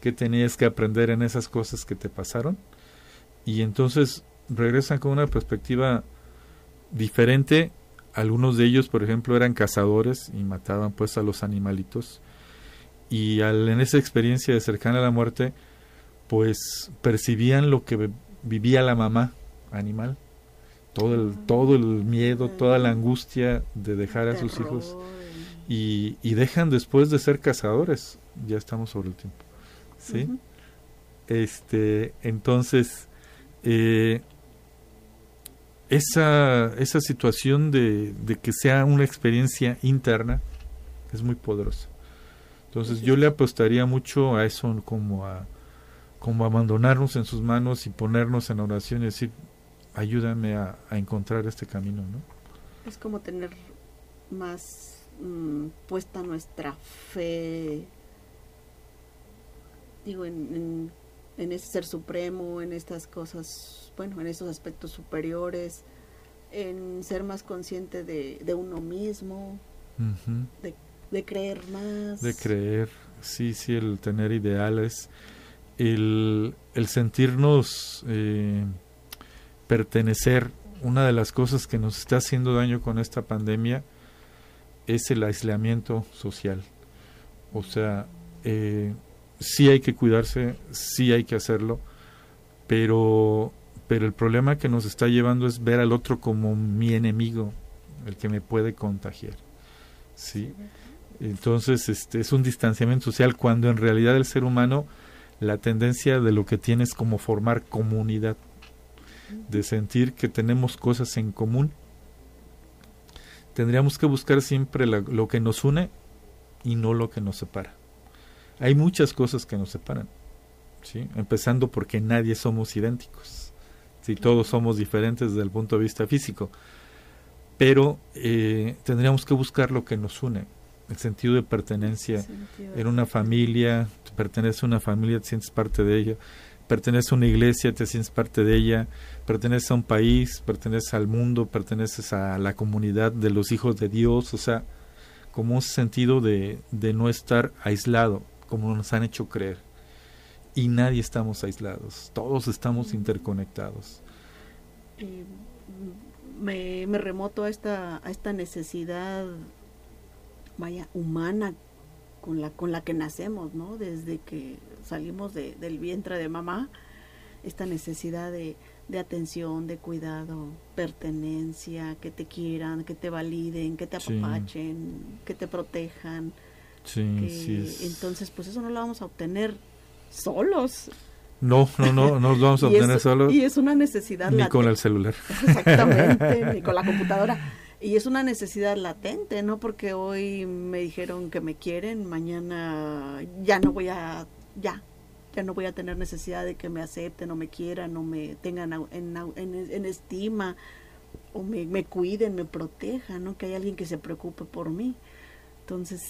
¿Qué tenías que aprender en esas cosas que te pasaron? Y entonces regresan con una perspectiva diferente algunos de ellos, por ejemplo, eran cazadores y mataban pues a los animalitos. Y al, en esa experiencia de cercana a la muerte, pues percibían lo que vivía la mamá animal. Todo el, todo el miedo, toda la angustia de dejar a sus hijos. Y, y, dejan después de ser cazadores. Ya estamos sobre el tiempo. ¿Sí? Este, entonces, eh, esa, esa situación de, de, que sea una experiencia interna es muy poderosa. Entonces yo le apostaría mucho a eso como a como abandonarnos en sus manos y ponernos en oración y decir ayúdame a, encontrar este camino, ¿no? Es como tener más mm, puesta nuestra fe, digo, en, en, en ese ser supremo, en estas cosas bueno, en esos aspectos superiores, en ser más consciente de, de uno mismo, de, creer más. De creer, sí, sí, el tener ideales, el, el sentirnos eh, pertenecer. Una de las cosas que nos está haciendo daño con esta pandemia es el aislamiento social. O sea, eh, sí hay que cuidarse, sí hay que hacerlo, pero pero el problema que nos está llevando es ver al otro como mi enemigo, el que me puede contagiar. ¿sí? Entonces este, es un distanciamiento social cuando en realidad el ser humano la tendencia de lo que tiene es como formar comunidad, de sentir que tenemos cosas en común. Tendríamos que buscar siempre lo que nos une y no lo que nos separa. Hay muchas cosas que nos separan, ¿sí? empezando porque nadie somos idénticos si todos somos diferentes desde el punto de vista físico. Pero eh, tendríamos que buscar lo que nos une, el sentido de pertenencia. en una familia, perteneces a una familia, te sientes parte de ella. Perteneces a una iglesia, te sientes parte de ella. Perteneces a un país, perteneces al mundo, perteneces a la comunidad de los hijos de Dios. O sea, como un sentido de, de no estar aislado, como nos han hecho creer y nadie estamos aislados, todos estamos interconectados. me, me, remoto a esta, a esta necesidad, vaya, humana con la, con la que nacemos, ¿no? Desde que salimos del vientre de mamá, esta necesidad de, de atención, de cuidado, pertenencia, que te quieran, que te validen, que te apapachen, que te protejan. Sí, sí Entonces, pues eso no lo vamos a obtener solos. No, no, no, no nos vamos a obtener solos. Y es una necesidad. Ni con el celular. Exactamente, ni con la computadora. Y es una necesidad latente, ¿no? Porque hoy me dijeron que me quieren, mañana ya no voy a, ya, ya no voy a tener necesidad de que me acepten o me quieran o me tengan en, en, en estima o me, me cuiden, me protejan, ¿no? Que hay alguien que se preocupe por mí. Entonces,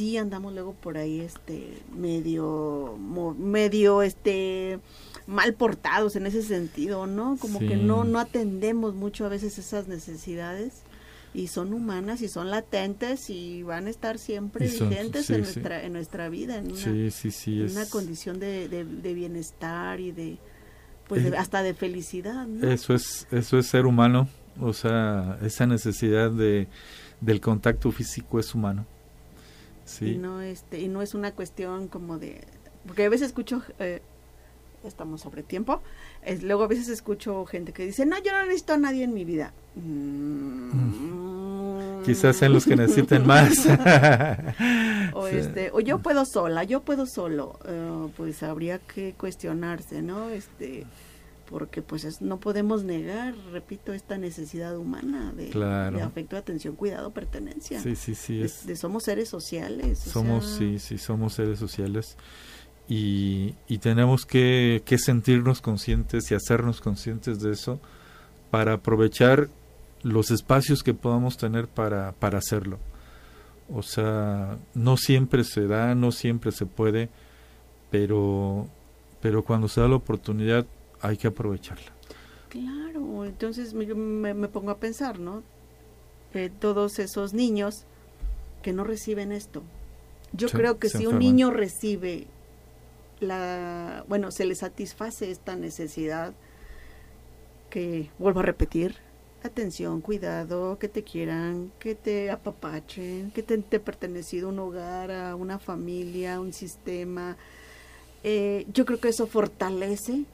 sí andamos luego por ahí este medio medio este mal portados en ese sentido, ¿no? Como que no no atendemos mucho a veces esas necesidades y son humanas y son latentes y van a estar siempre vigentes en nuestra en nuestra vida en una, condición de, de, bienestar y de pues hasta de felicidad ¿no? eso es eso es ser humano o sea esa necesidad de del contacto físico es humano y no este y no es una cuestión como de porque a veces escucho eh, estamos sobre tiempo es, luego a veces escucho gente que dice no yo no necesito a nadie en mi vida mm. quizás sean los que necesiten más O, este, o yo puedo sola, yo puedo solo. Eh, pues habría que cuestionarse, ¿no? Este, porque pues no podemos negar, repito, esta necesidad humana de, afecto, atención, cuidado, pertenencia. Sí, sí, sí. de, somos seres sociales. Somos, sí, sí, somos seres sociales. Y, y tenemos que, que sentirnos conscientes y hacernos conscientes de eso para aprovechar los espacios que podamos tener para, para hacerlo. O sea, no siempre se da, no siempre se puede, pero, pero cuando se da la oportunidad hay que aprovecharla. Claro, entonces me, me, pongo a pensar, ¿no? Eh, todos esos niños que no reciben esto. Yo creo que si un niño recibe la, bueno, se le satisface esta necesidad, que vuelvo a repetir, atención, cuidado, que te quieran, que te apapachen, que te, te pertenecido a un hogar, a una familia, un sistema. Eh, yo creo que eso fortalece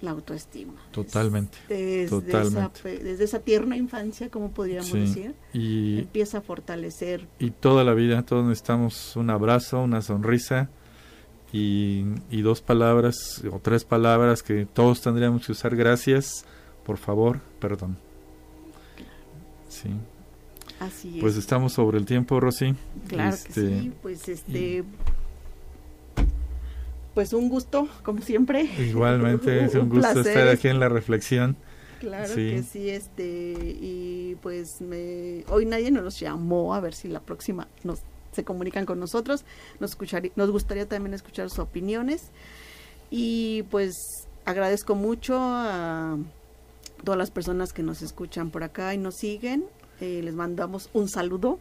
la autoestima. Totalmente. Desde, totalmente. Esa, desde esa tierna infancia, como podríamos decir, y, empieza a fortalecer. Y toda la vida, todos necesitamos un abrazo, una sonrisa y, y dos palabras o tres palabras que todos tendríamos que usar. Gracias, por favor, perdón. Sí. Así Pues estamos sobre el tiempo, Rosy. Claro que este, sí, pues este... Pues un gusto, como siempre. Igualmente, es un, gusto estar aquí en la reflexión. Claro que sí, este, y pues me, hoy nadie nos llamó, a ver si la próxima nos se comunican con nosotros, nos, escucharía, nos gustaría también escuchar sus opiniones y pues agradezco mucho a todas las personas que nos escuchan por acá y nos siguen. Eh, les mandamos un saludo.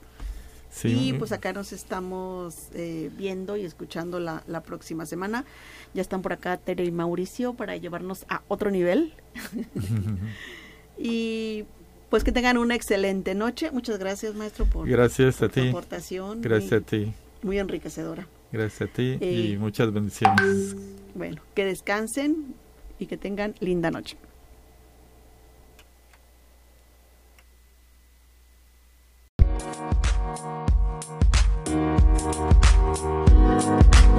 Y pues acá nos estamos eh, viendo y escuchando la, la, próxima semana. Ya están por acá Tere y Mauricio para llevarnos a otro nivel. y pues que tengan una excelente noche. Muchas gracias, maestro, por, gracias a ti. aportación. Gracias a ti. Muy enriquecedora. Gracias a ti y eh, muchas bendiciones. Bueno, que descansen y que tengan linda noche.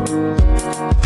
嗯。